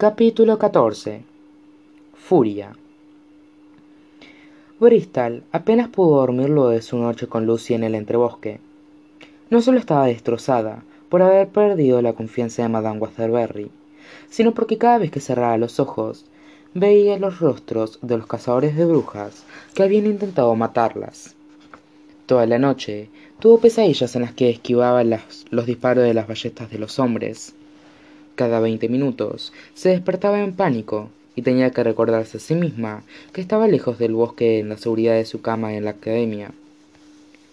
Capítulo 14 Furia Bristol apenas pudo dormir luego de su noche con Lucy en el entrebosque. No solo estaba destrozada por haber perdido la confianza de Madame Waterbury, sino porque cada vez que cerraba los ojos veía los rostros de los cazadores de brujas que habían intentado matarlas. Toda la noche tuvo pesadillas en las que esquivaba los disparos de las ballestas de los hombres cada veinte minutos se despertaba en pánico y tenía que recordarse a sí misma que estaba lejos del bosque en la seguridad de su cama en la academia.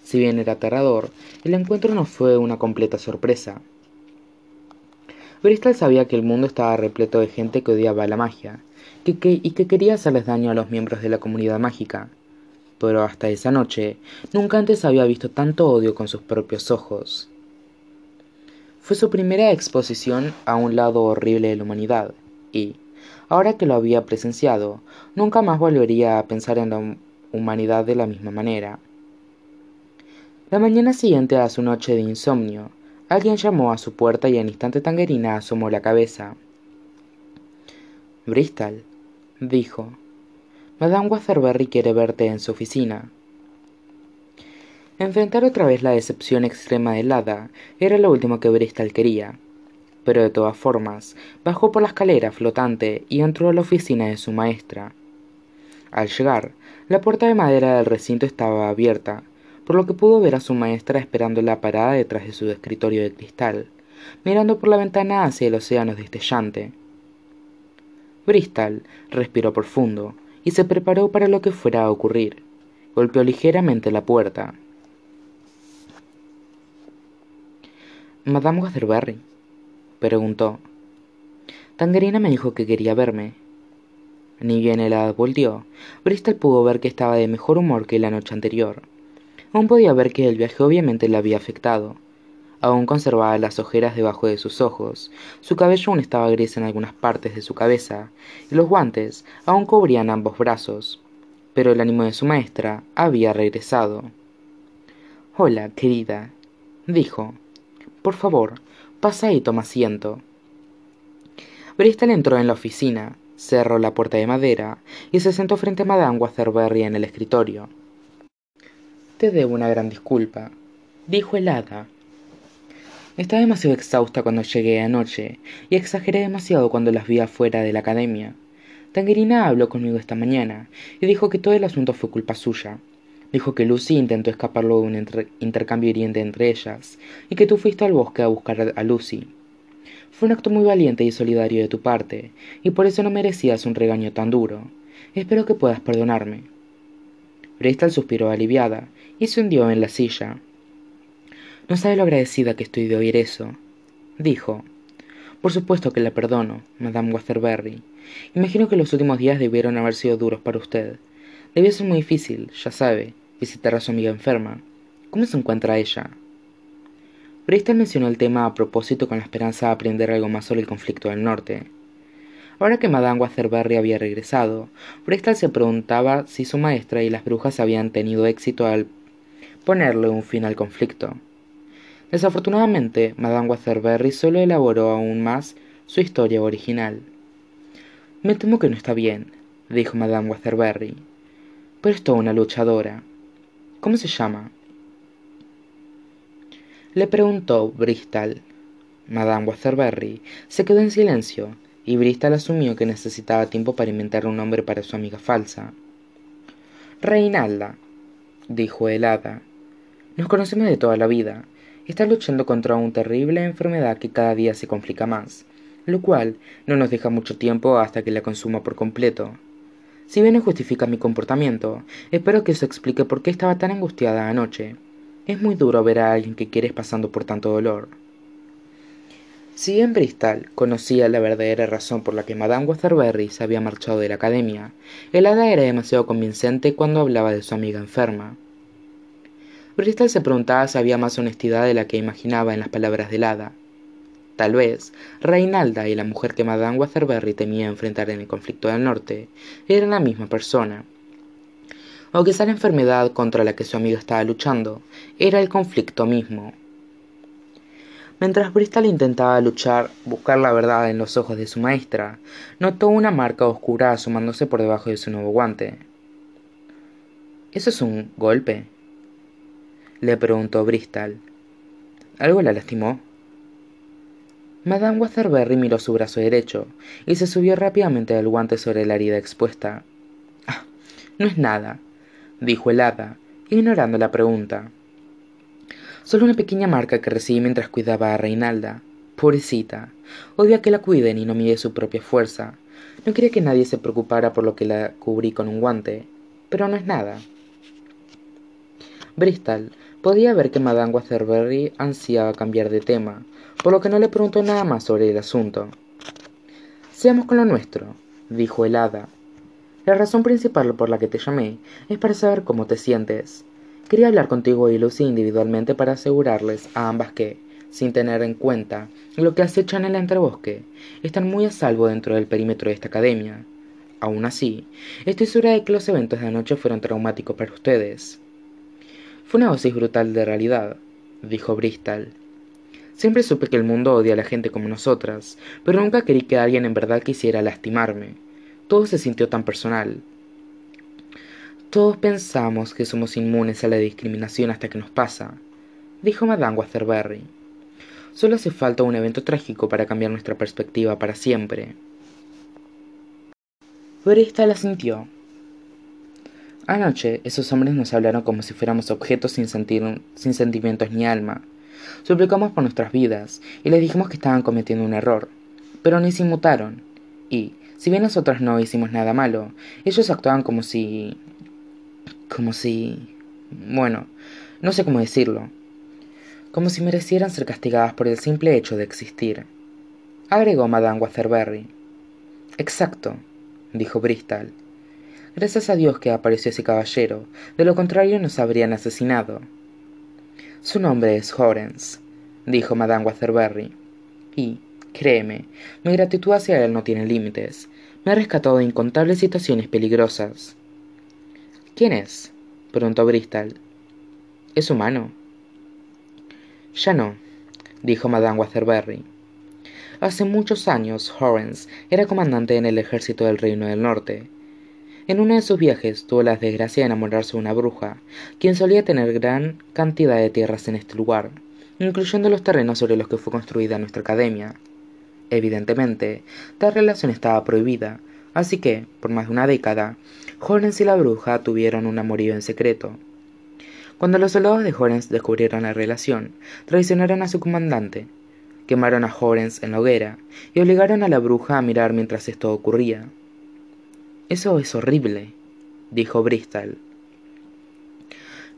Si bien era aterrador, el encuentro no fue una completa sorpresa. Bristol sabía que el mundo estaba repleto de gente que odiaba la magia y que quería hacerles daño a los miembros de la comunidad mágica. Pero hasta esa noche nunca antes había visto tanto odio con sus propios ojos. Fue su primera exposición a un lado horrible de la humanidad, y, ahora que lo había presenciado, nunca más volvería a pensar en la humanidad de la misma manera. La mañana siguiente a su noche de insomnio, alguien llamó a su puerta y en instante Tangerina asomó la cabeza. Bristol, dijo, Madame Waterbury quiere verte en su oficina. Enfrentar otra vez la decepción extrema del hada era lo último que Bristol quería. Pero de todas formas, bajó por la escalera flotante y entró a la oficina de su maestra. Al llegar, la puerta de madera del recinto estaba abierta, por lo que pudo ver a su maestra esperando la parada detrás de su escritorio de cristal, mirando por la ventana hacia el océano destellante. Bristol respiró profundo y se preparó para lo que fuera a ocurrir. Golpeó ligeramente la puerta. Madame Waterbury, preguntó. Tangerina me dijo que quería verme. Ni bien el hada volvió, Bristol pudo ver que estaba de mejor humor que la noche anterior. Aún podía ver que el viaje obviamente le había afectado. Aún conservaba las ojeras debajo de sus ojos, su cabello aún estaba gris en algunas partes de su cabeza, y los guantes aún cubrían ambos brazos. Pero el ánimo de su maestra había regresado. Hola, querida, dijo. Por favor, pasa y toma asiento. Bristol entró en la oficina, cerró la puerta de madera y se sentó frente a Madame Waterbury en el escritorio. Te debo una gran disculpa, dijo el hada. Estaba demasiado exhausta cuando llegué anoche y exageré demasiado cuando las vi afuera de la academia. Tangerina habló conmigo esta mañana y dijo que todo el asunto fue culpa suya. Dijo que Lucy intentó escapar luego de un intercambio hiriente entre ellas, y que tú fuiste al bosque a buscar a Lucy. Fue un acto muy valiente y solidario de tu parte, y por eso no merecías un regaño tan duro. Espero que puedas perdonarme. Bristol suspiró aliviada, y se hundió en la silla. No sabe lo agradecida que estoy de oír eso, dijo. Por supuesto que la perdono, Madame Waterbury. Imagino que los últimos días debieron haber sido duros para usted. Debió ser muy difícil, ya sabe, visitar a su amiga enferma. ¿Cómo se encuentra ella? Bristol mencionó el tema a propósito con la esperanza de aprender algo más sobre el conflicto del norte. Ahora que Madame Waterbury había regresado, Bristol se preguntaba si su maestra y las brujas habían tenido éxito al ponerle un fin al conflicto. Desafortunadamente, Madame Waterbury solo elaboró aún más su historia original. Me temo que no está bien, dijo Madame Waterbury. Pero es toda una luchadora. ¿Cómo se llama? Le preguntó Bristol. Madame Waterbury se quedó en silencio, y Bristol asumió que necesitaba tiempo para inventar un nombre para su amiga falsa. Reinalda, dijo el hada. Nos conocemos de toda la vida. Está luchando contra una terrible enfermedad que cada día se complica más, lo cual no nos deja mucho tiempo hasta que la consuma por completo. Si bien no justifica mi comportamiento, espero que eso explique por qué estaba tan angustiada anoche. Es muy duro ver a alguien que quieres pasando por tanto dolor. Si bien Bristol conocía la verdadera razón por la que Madame Waterbury se había marchado de la academia, el hada era demasiado convincente cuando hablaba de su amiga enferma. Bristol se preguntaba si había más honestidad de la que imaginaba en las palabras del hada. Tal vez, Reinalda y la mujer que Madame Waterbury temía enfrentar en el conflicto del norte eran la misma persona. O quizá la enfermedad contra la que su amigo estaba luchando era el conflicto mismo. Mientras Bristol intentaba luchar, buscar la verdad en los ojos de su maestra, notó una marca oscura asomándose por debajo de su nuevo guante. ¿Eso es un golpe? le preguntó Bristol. ¿Algo la lastimó? Madame Waterbury miró su brazo derecho y se subió rápidamente el guante sobre la herida expuesta. Ah, no es nada, dijo el hada, ignorando la pregunta. Solo una pequeña marca que recibí mientras cuidaba a Reinalda. Pobrecita. Odia que la cuiden y no mide su propia fuerza. No quería que nadie se preocupara por lo que la cubrí con un guante. Pero no es nada. Bristol podía ver que Madame Waterbury ansiaba cambiar de tema, por lo que no le preguntó nada más sobre el asunto. Seamos con lo nuestro, dijo el hada. La razón principal por la que te llamé es para saber cómo te sientes. Quería hablar contigo y Lucy individualmente para asegurarles a ambas que, sin tener en cuenta lo que acechan en el entrebosque, están muy a salvo dentro del perímetro de esta academia. Aún así, estoy segura de que los eventos de anoche fueron traumáticos para ustedes. Fue una dosis brutal de realidad, dijo Bristol. Siempre supe que el mundo odia a la gente como nosotras, pero nunca querí que alguien en verdad quisiera lastimarme. Todo se sintió tan personal. Todos pensamos que somos inmunes a la discriminación hasta que nos pasa, dijo Madame Waterbury. Solo hace falta un evento trágico para cambiar nuestra perspectiva para siempre. Bristol la sintió. Anoche esos hombres nos hablaron como si fuéramos objetos sin, sentir, sin sentimientos ni alma. Suplicamos por nuestras vidas y les dijimos que estaban cometiendo un error, pero ni se inmutaron. Y, si bien nosotros no hicimos nada malo, ellos actuaban como si... como si... bueno, no sé cómo decirlo. Como si merecieran ser castigadas por el simple hecho de existir. Agregó Madame Waterbury. Exacto, dijo Bristol. Gracias a Dios que apareció ese caballero, de lo contrario nos habrían asesinado. Su nombre es Horens, dijo Madame Waterbury. Y, créeme, mi gratitud hacia él no tiene límites. Me ha rescatado de incontables situaciones peligrosas. ¿Quién es? preguntó Bristol. ¿Es humano? Ya no, dijo Madame Waterbury. Hace muchos años Horens era comandante en el ejército del Reino del Norte. En uno de sus viajes tuvo la desgracia de enamorarse de una bruja, quien solía tener gran cantidad de tierras en este lugar, incluyendo los terrenos sobre los que fue construida nuestra academia. Evidentemente, tal relación estaba prohibida, así que, por más de una década, Horens y la bruja tuvieron un amorío en secreto. Cuando los soldados de Horens descubrieron la relación, traicionaron a su comandante, quemaron a Horens en la hoguera y obligaron a la bruja a mirar mientras esto ocurría. Eso es horrible, dijo Bristol.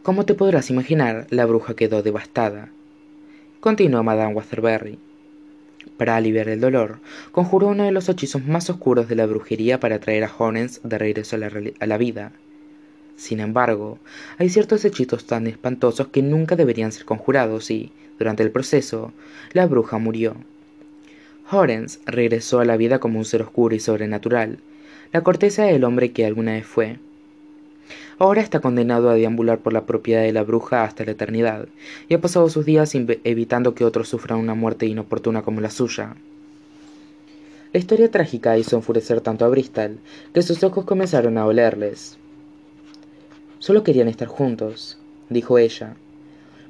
Como te podrás imaginar, la bruja quedó devastada. Continuó Madame Waterbury. Para aliviar el dolor, conjuró uno de los hechizos más oscuros de la brujería para traer a Horens de regreso a la, a la vida. Sin embargo, hay ciertos hechizos tan espantosos que nunca deberían ser conjurados y, durante el proceso, la bruja murió. Horens regresó a la vida como un ser oscuro y sobrenatural, la corteza del hombre que alguna vez fue. Ahora está condenado a deambular por la propiedad de la bruja hasta la eternidad, y ha pasado sus días evitando que otros sufran una muerte inoportuna como la suya. La historia trágica hizo enfurecer tanto a Bristol que sus ojos comenzaron a olerles. Solo querían estar juntos, dijo ella.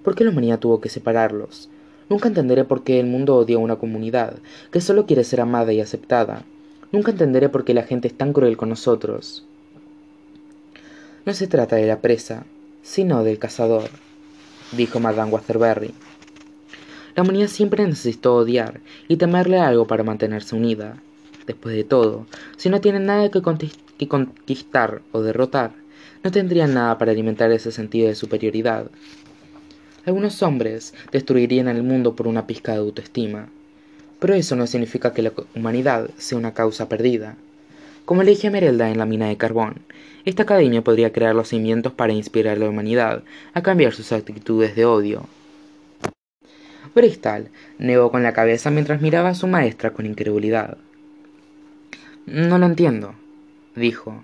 ¿Por qué la humanidad tuvo que separarlos? Nunca entenderé por qué el mundo odia a una comunidad que solo quiere ser amada y aceptada. Nunca entenderé por qué la gente es tan cruel con nosotros. No se trata de la presa, sino del cazador, dijo Madame Waterbury. La humanidad siempre necesitó odiar y temerle algo para mantenerse unida. Después de todo, si no tienen nada que, que conquistar o derrotar, no tendrían nada para alimentar ese sentido de superioridad. Algunos hombres destruirían el mundo por una pizca de autoestima, pero eso no significa que la humanidad sea una causa perdida. Como le dije a Merelda en la mina de carbón, esta academia podría crear los cimientos para inspirar a la humanidad a cambiar sus actitudes de odio. Bristol negó con la cabeza mientras miraba a su maestra con incredulidad. No lo entiendo, dijo.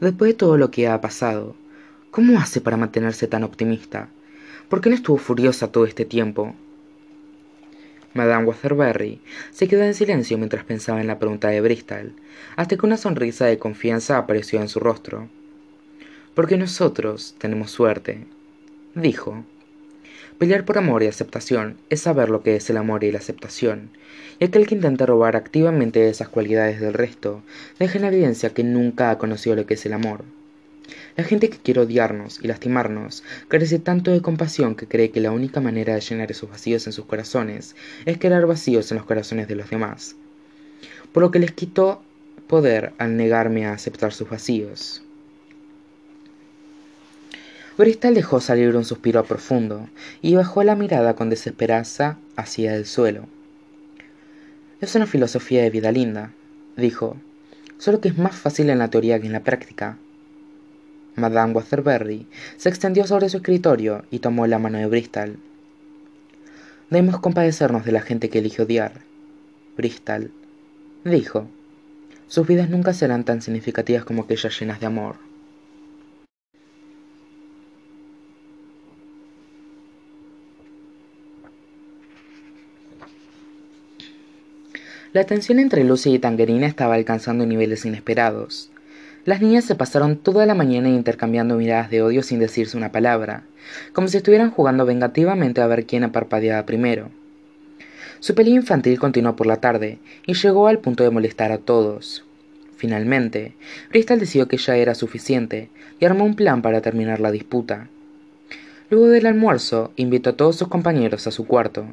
Después de todo lo que ha pasado, ¿cómo hace para mantenerse tan optimista? ¿Por qué no estuvo furiosa todo este tiempo? Madame Waterbury se quedó en silencio mientras pensaba en la pregunta de Bristol, hasta que una sonrisa de confianza apareció en su rostro. Porque nosotros tenemos suerte, dijo. Pelear por amor y aceptación es saber lo que es el amor y la aceptación, y aquel que intenta robar activamente esas cualidades del resto deja en evidencia que nunca ha conocido lo que es el amor. La gente que quiere odiarnos y lastimarnos carece tanto de compasión que cree que la única manera de llenar esos vacíos en sus corazones es crear vacíos en los corazones de los demás. Por lo que les quitó poder al negarme a aceptar sus vacíos. Bristol dejó salir un suspiro profundo y bajó la mirada con desesperanza hacia el suelo. Es una filosofía de vida linda, dijo, solo que es más fácil en la teoría que en la práctica. Madame Waterbury se extendió sobre su escritorio y tomó la mano de Bristol. Debemos compadecernos de la gente que elige odiar. Bristol dijo, sus vidas nunca serán tan significativas como aquellas llenas de amor. La tensión entre Lucy y Tangerina estaba alcanzando niveles inesperados. Las niñas se pasaron toda la mañana intercambiando miradas de odio sin decirse una palabra, como si estuvieran jugando vengativamente a ver quién aparpadeaba primero. Su pelea infantil continuó por la tarde y llegó al punto de molestar a todos. Finalmente, Bristol decidió que ya era suficiente y armó un plan para terminar la disputa. Luego del almuerzo, invitó a todos sus compañeros a su cuarto.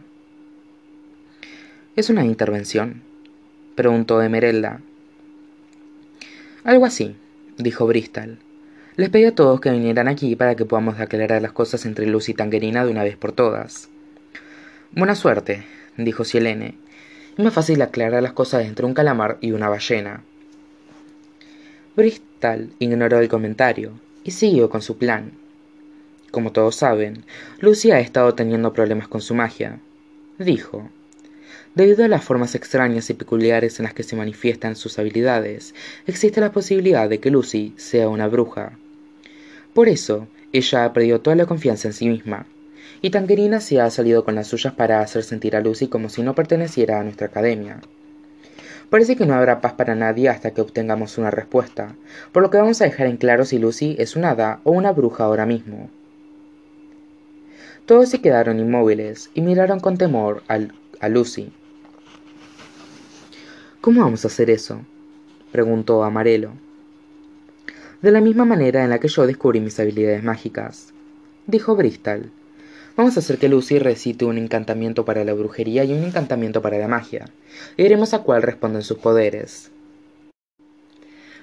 ¿Es una intervención? preguntó Emerelda. Algo así, dijo Bristol. Les pedí a todos que vinieran aquí para que podamos aclarar las cosas entre Lucy y Tangerina de una vez por todas. Buena suerte, dijo Sielene. Es más fácil aclarar las cosas entre un calamar y una ballena. Bristol ignoró el comentario y siguió con su plan. Como todos saben, Lucy ha estado teniendo problemas con su magia, dijo. Debido a las formas extrañas y peculiares en las que se manifiestan sus habilidades, existe la posibilidad de que Lucy sea una bruja. Por eso, ella ha perdido toda la confianza en sí misma, y Tangerina se ha salido con las suyas para hacer sentir a Lucy como si no perteneciera a nuestra academia. Parece que no habrá paz para nadie hasta que obtengamos una respuesta, por lo que vamos a dejar en claro si Lucy es una hada o una bruja ahora mismo. Todos se quedaron inmóviles y miraron con temor a Lucy. ¿Cómo vamos a hacer eso? preguntó Amarelo. De la misma manera en la que yo descubrí mis habilidades mágicas, dijo Bristol. Vamos a hacer que Lucy recite un encantamiento para la brujería y un encantamiento para la magia, y veremos a cuál responden sus poderes.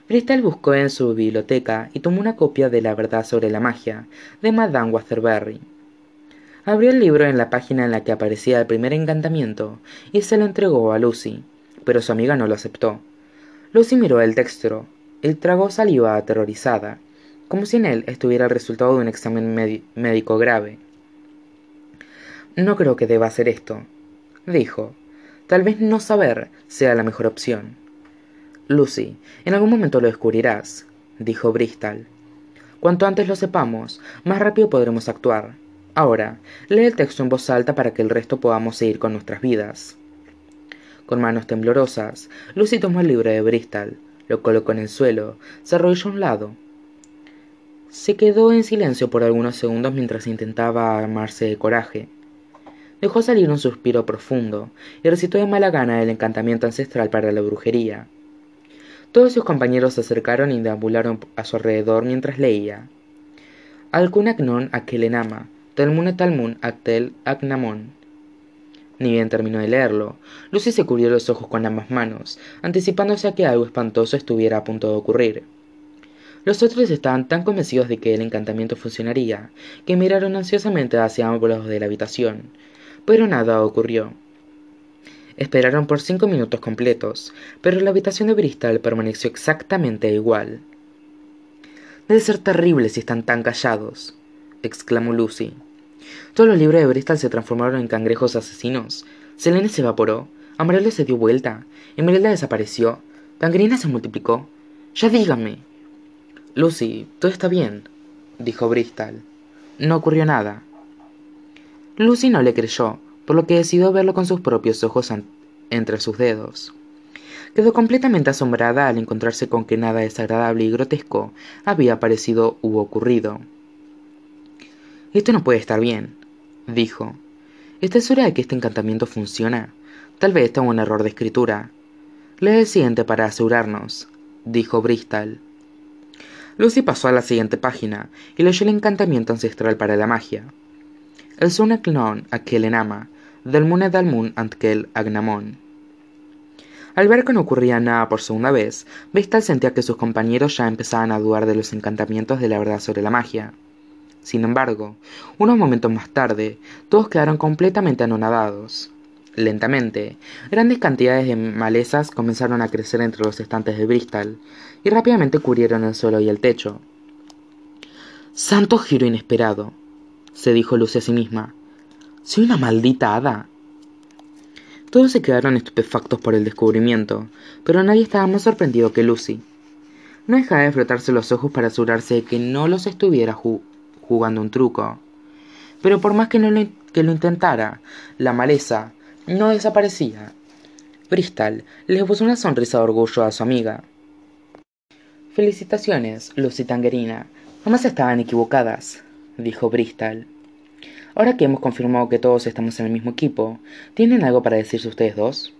Bristol buscó en su biblioteca y tomó una copia de La verdad sobre la magia, de Madame Waterbury. Abrió el libro en la página en la que aparecía el primer encantamiento y se lo entregó a Lucy pero su amiga no lo aceptó. Lucy miró el texto y tragó saliva aterrorizada, como si en él estuviera el resultado de un examen médico grave. No creo que deba hacer esto, dijo. Tal vez no saber sea la mejor opción. Lucy, en algún momento lo descubrirás, dijo Bristol. Cuanto antes lo sepamos, más rápido podremos actuar. Ahora, lee el texto en voz alta para que el resto podamos seguir con nuestras vidas. Con manos temblorosas, Lucy tomó el libro de Bristol, lo colocó en el suelo, se arrodilló a un lado. Se quedó en silencio por algunos segundos mientras intentaba armarse de coraje. Dejó salir un suspiro profundo y recitó de mala gana el encantamiento ancestral para la brujería. Todos sus compañeros se acercaron y deambularon a su alrededor mientras leía. Alcun agnon aquelenama, telmun talmun actel agnamon. Ni bien terminó de leerlo, Lucy se cubrió los ojos con ambas manos, anticipándose a que algo espantoso estuviera a punto de ocurrir. Los otros estaban tan convencidos de que el encantamiento funcionaría, que miraron ansiosamente hacia ambos de la habitación, pero nada ocurrió. Esperaron por cinco minutos completos, pero la habitación de Bristol permaneció exactamente igual. Debe ser terrible si están tan callados, exclamó Lucy. Todos los libros de Bristol se transformaron en cangrejos asesinos. Selene se evaporó. Amarelo se dio vuelta. Emerelda desapareció. Tangerina se multiplicó. Ya dígame. Lucy, todo está bien, dijo Bristol. No ocurrió nada. Lucy no le creyó, por lo que decidió verlo con sus propios ojos entre sus dedos. Quedó completamente asombrada al encontrarse con que nada desagradable y grotesco había aparecido u ocurrido. Esto no puede estar bien, dijo. ¿Estás segura de que este encantamiento funciona? Tal vez tenga un error de escritura. Lee el siguiente para asegurarnos, dijo Bristol. Lucy pasó a la siguiente página y leyó el encantamiento ancestral para la magia. El sunek non aquel enama, del mune dalmun antkel agnamon. Al ver que no ocurría nada por segunda vez, Bristol sentía que sus compañeros ya empezaban a dudar de los encantamientos de la verdad sobre la magia. Sin embargo, unos momentos más tarde, todos quedaron completamente anonadados. Lentamente, grandes cantidades de malezas comenzaron a crecer entre los estantes de Bristol y rápidamente cubrieron el suelo y el techo. Santo giro inesperado, se dijo Lucy a sí misma. Soy una maldita hada. Todos se quedaron estupefactos por el descubrimiento, pero nadie estaba más sorprendido que Lucy. No dejaba de frotarse los ojos para asegurarse de que no los estuviera jugando un truco. Pero por más que, no lo intentara, la maleza no desaparecía. Bristol le puso una sonrisa de orgullo a su amiga. Felicitaciones, Lucy Tangerina. Jamás estaban equivocadas, dijo Bristol. Ahora que hemos confirmado que todos estamos en el mismo equipo, ¿tienen algo para decirse ustedes dos?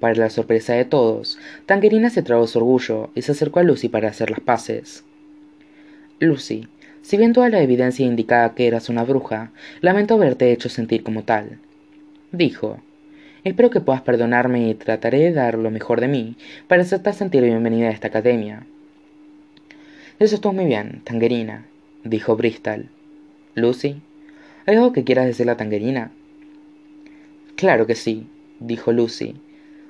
Para la sorpresa de todos, Tangerina se tragó su orgullo y se acercó a Lucy para hacer las paces. Lucy, si bien toda la evidencia indicaba que eras una bruja, lamento haberte hecho sentir como tal dijo. Espero que puedas perdonarme y trataré de dar lo mejor de mí para hacerte sentir bienvenida a esta academia. Eso estuvo muy bien, Tangerina, dijo Bristol. Lucy, ¿hay algo que quieras decirle a Tangerina? Claro que sí, dijo Lucy.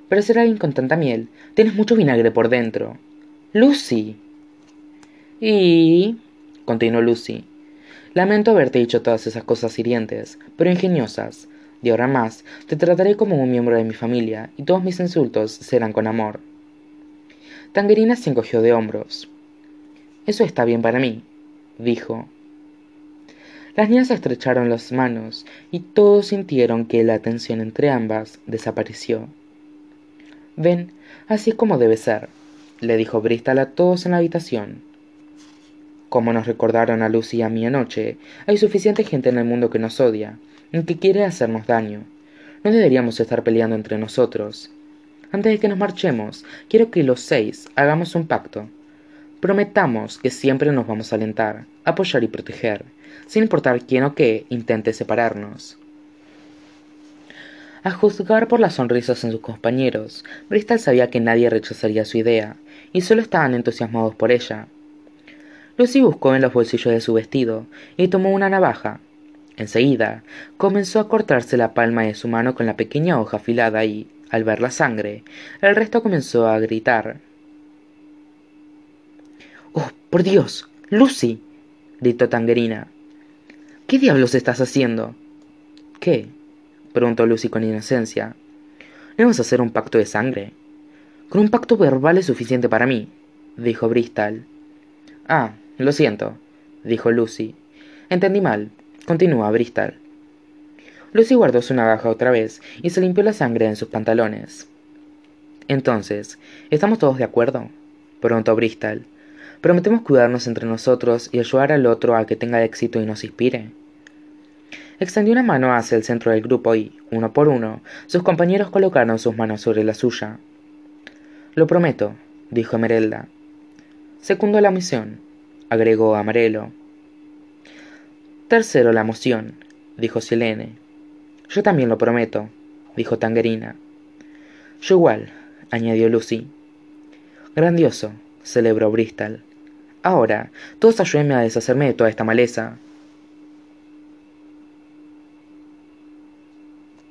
Pero ser alguien con tanta miel, tienes mucho vinagre por dentro. Lucy. Y... continuó Lucy. Lamento haberte dicho todas esas cosas hirientes, pero ingeniosas, de ahora más, te trataré como un miembro de mi familia, y todos mis insultos serán con amor. Tangerina se encogió de hombros. Eso está bien para mí, dijo. Las niñas estrecharon las manos y todos sintieron que la tensión entre ambas desapareció. Ven, así es como debe ser, le dijo Bristol a todos en la habitación. Como nos recordaron a Lucy y a mí anoche, hay suficiente gente en el mundo que nos odia, que quiere hacernos daño. No deberíamos estar peleando entre nosotros. Antes de que nos marchemos, quiero que los seis hagamos un pacto. Prometamos que siempre nos vamos a alentar, apoyar y proteger, sin importar quién o qué intente separarnos. A juzgar por las sonrisas en sus compañeros, Bristol sabía que nadie rechazaría su idea, y solo estaban entusiasmados por ella. Lucy buscó en los bolsillos de su vestido y tomó una navaja, Enseguida comenzó a cortarse la palma de su mano con la pequeña hoja afilada y, al ver la sangre, el resto comenzó a gritar. ¡Oh, por Dios! ¡Lucy! gritó Tangerina. ¿Qué diablos estás haciendo? ¿Qué? preguntó Lucy con inocencia. ¿No vamos a hacer un pacto de sangre? Con un pacto verbal es suficiente para mí, dijo Bristol. Ah, lo siento, dijo Lucy. Entendí mal. Continúa Bristol. Lucy guardó su navaja otra vez y se limpió la sangre en sus pantalones. Entonces, ¿estamos todos de acuerdo? preguntó Bristol. ¿Prometemos cuidarnos entre nosotros y ayudar al otro a que tenga éxito y nos inspire? Extendió una mano hacia el centro del grupo y, uno por uno, sus compañeros colocaron sus manos sobre la suya. Lo prometo, dijo Merelda. Secundo la misión, agregó Amarelo. Tercero, la moción, dijo Selene. Yo también lo prometo, dijo Tangerina. Yo igual, añadió Lucy. Grandioso, celebró Bristol. Ahora, todos ayúdenme a deshacerme de toda esta maleza.